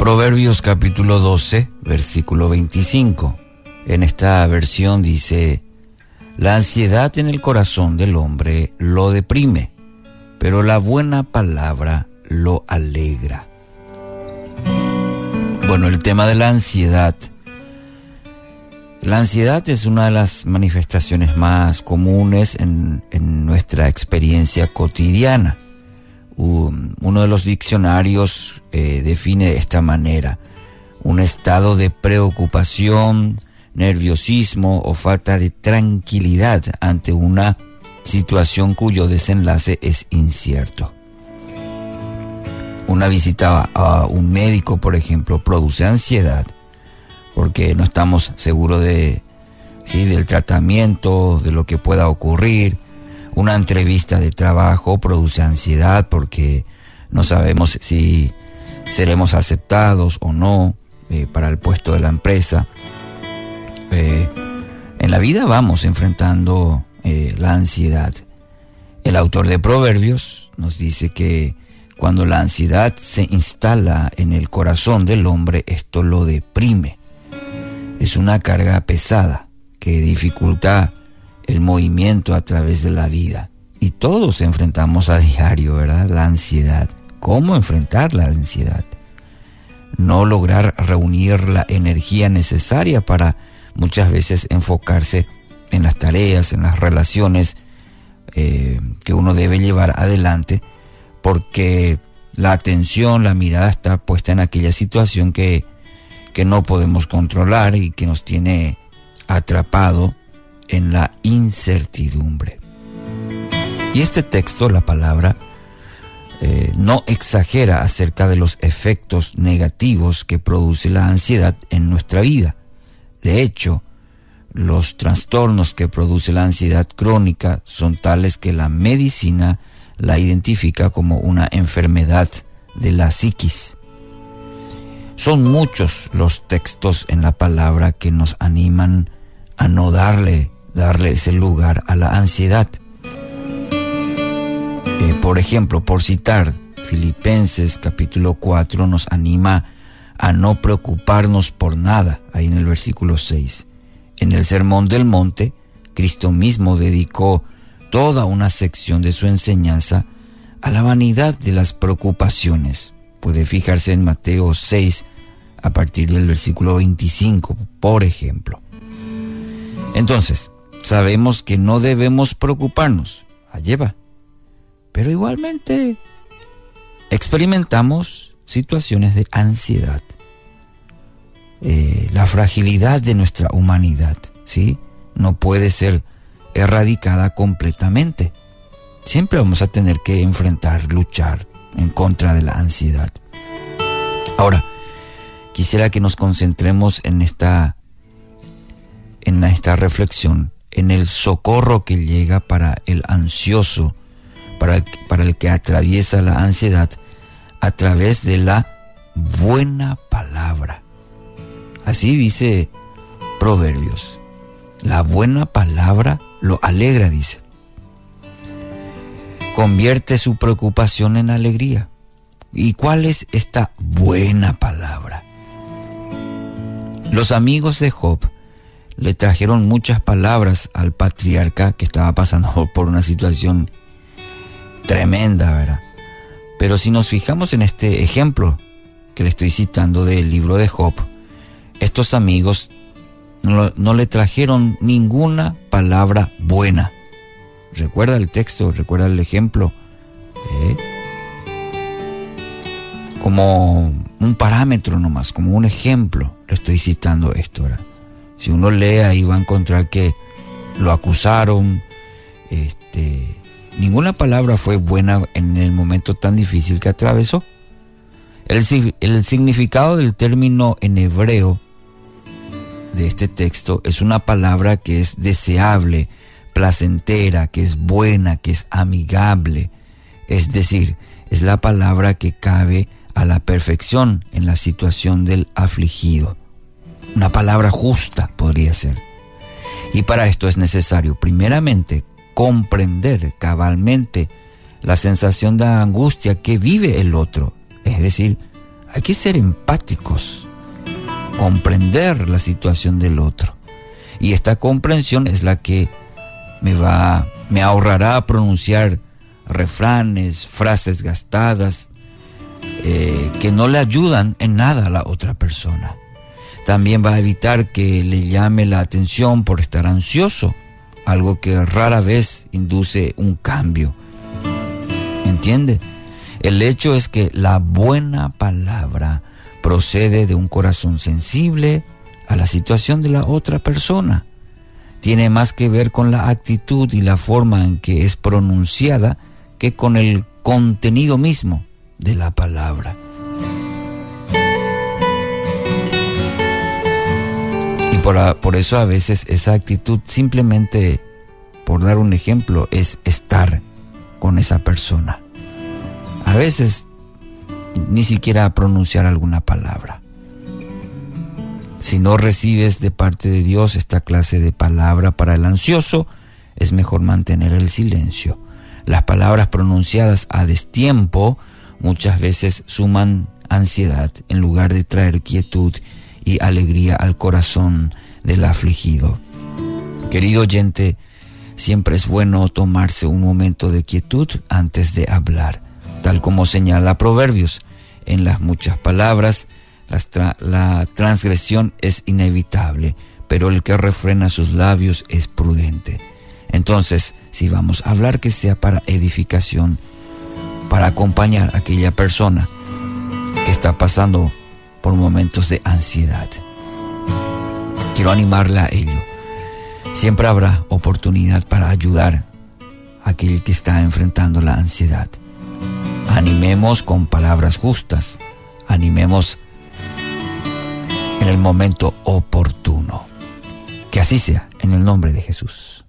Proverbios capítulo 12, versículo 25. En esta versión dice, la ansiedad en el corazón del hombre lo deprime, pero la buena palabra lo alegra. Bueno, el tema de la ansiedad. La ansiedad es una de las manifestaciones más comunes en, nuestra experiencia cotidiana. Uno de los diccionarios eh, define de esta manera un estado de preocupación, nerviosismo o falta de tranquilidad ante una situación cuyo desenlace es incierto. Una visita a un médico, por ejemplo, produce ansiedad porque no estamos seguros de, ¿sí? del tratamiento, de lo que pueda ocurrir. Una entrevista de trabajo produce ansiedad porque no sabemos si seremos aceptados o no eh, para el puesto de la empresa. Eh, en la vida vamos enfrentando eh, la ansiedad. El autor de Proverbios nos dice que cuando la ansiedad se instala en el corazón del hombre, esto lo deprime. Es una carga pesada que dificulta el movimiento a través de la vida. Y todos enfrentamos a diario, ¿verdad? La ansiedad. ¿Cómo enfrentar la ansiedad? No lograr reunir la energía necesaria para muchas veces enfocarse en las tareas, en las relaciones eh, que uno debe llevar adelante, porque la atención, la mirada está puesta en aquella situación que, que no podemos controlar y que nos tiene atrapado en la incertidumbre. Y este texto, la palabra, eh, no exagera acerca de los efectos negativos que produce la ansiedad en nuestra vida. De hecho, los trastornos que produce la ansiedad crónica son tales que la medicina la identifica como una enfermedad de la psiquis. Son muchos los textos en la palabra que nos animan a no darle, darle ese lugar a la ansiedad. Eh, por ejemplo, por citar, Filipenses capítulo 4 nos anima a no preocuparnos por nada, ahí en el versículo 6. En el Sermón del Monte, Cristo mismo dedicó toda una sección de su enseñanza a la vanidad de las preocupaciones. Puede fijarse en Mateo 6 a partir del versículo 25, por ejemplo. Entonces, sabemos que no debemos preocuparnos. Allí va. Pero igualmente experimentamos situaciones de ansiedad. Eh, la fragilidad de nuestra humanidad, ¿sí? No puede ser erradicada completamente. Siempre vamos a tener que enfrentar, luchar en contra de la ansiedad. Ahora, quisiera que nos concentremos en esta, en esta reflexión, en el socorro que llega para el ansioso, para el, que atraviesa la ansiedad, a través de la buena palabra. Así dice Proverbios. La buena palabra lo alegra, dice. Convierte su preocupación en alegría. ¿Y cuál es esta buena palabra? Los amigos de Job le trajeron muchas palabras al patriarca que estaba pasando por una situación tremenda, ¿verdad? Pero si nos fijamos en este ejemplo que le estoy citando del libro de Job, estos amigos no, le trajeron ninguna palabra buena. Recuerda el texto, recuerda el ejemplo. ¿eh? Como un parámetro nomás, como un ejemplo, le estoy citando esto. ahora. Si uno lee ahí va a encontrar que lo acusaron, este, Ninguna palabra fue buena en el momento tan difícil que atravesó. El, el, significado del término en hebreo de este texto es una palabra que es deseable, placentera, que es buena, que es amigable. Es decir, es la palabra que cabe a la perfección en la situación del afligido. Una palabra justa podría ser. Y para esto es necesario, primeramente, comprender cabalmente la sensación de angustia que vive el otro, es decir, hay que ser empáticos, comprender la situación del otro. Y esta comprensión es la que me va, me ahorrará pronunciar refranes, frases gastadas, eh, que no le ayudan en nada a la otra persona. También va a evitar que le llame la atención por estar ansioso, algo que rara vez induce un cambio. ¿Entiende? El hecho es que la buena palabra procede de un corazón sensible a la situación de la otra persona. Tiene más que ver con la actitud y la forma en que es pronunciada que con el contenido mismo de la palabra. Por, por eso a veces esa actitud simplemente, por dar un ejemplo, es estar con esa persona. A veces ni siquiera pronunciar alguna palabra. Si no recibes de parte de Dios esta clase de palabra para el ansioso, es mejor mantener el silencio. Las palabras pronunciadas a destiempo muchas veces suman ansiedad en lugar de traer quietud y alegría al corazón del afligido. Querido oyente, siempre es bueno tomarse un momento de quietud antes de hablar, tal como señala Proverbios. En las muchas palabras, la transgresión es inevitable, pero el que refrena sus labios es prudente. Entonces, si vamos a hablar que sea para edificación, para acompañar a aquella persona que está pasando por momentos de ansiedad. Quiero animarla a ello. Siempre habrá oportunidad para ayudar a aquel que está enfrentando la ansiedad. Animemos con palabras justas, animemos en el momento oportuno. Que así sea, en el nombre de Jesús.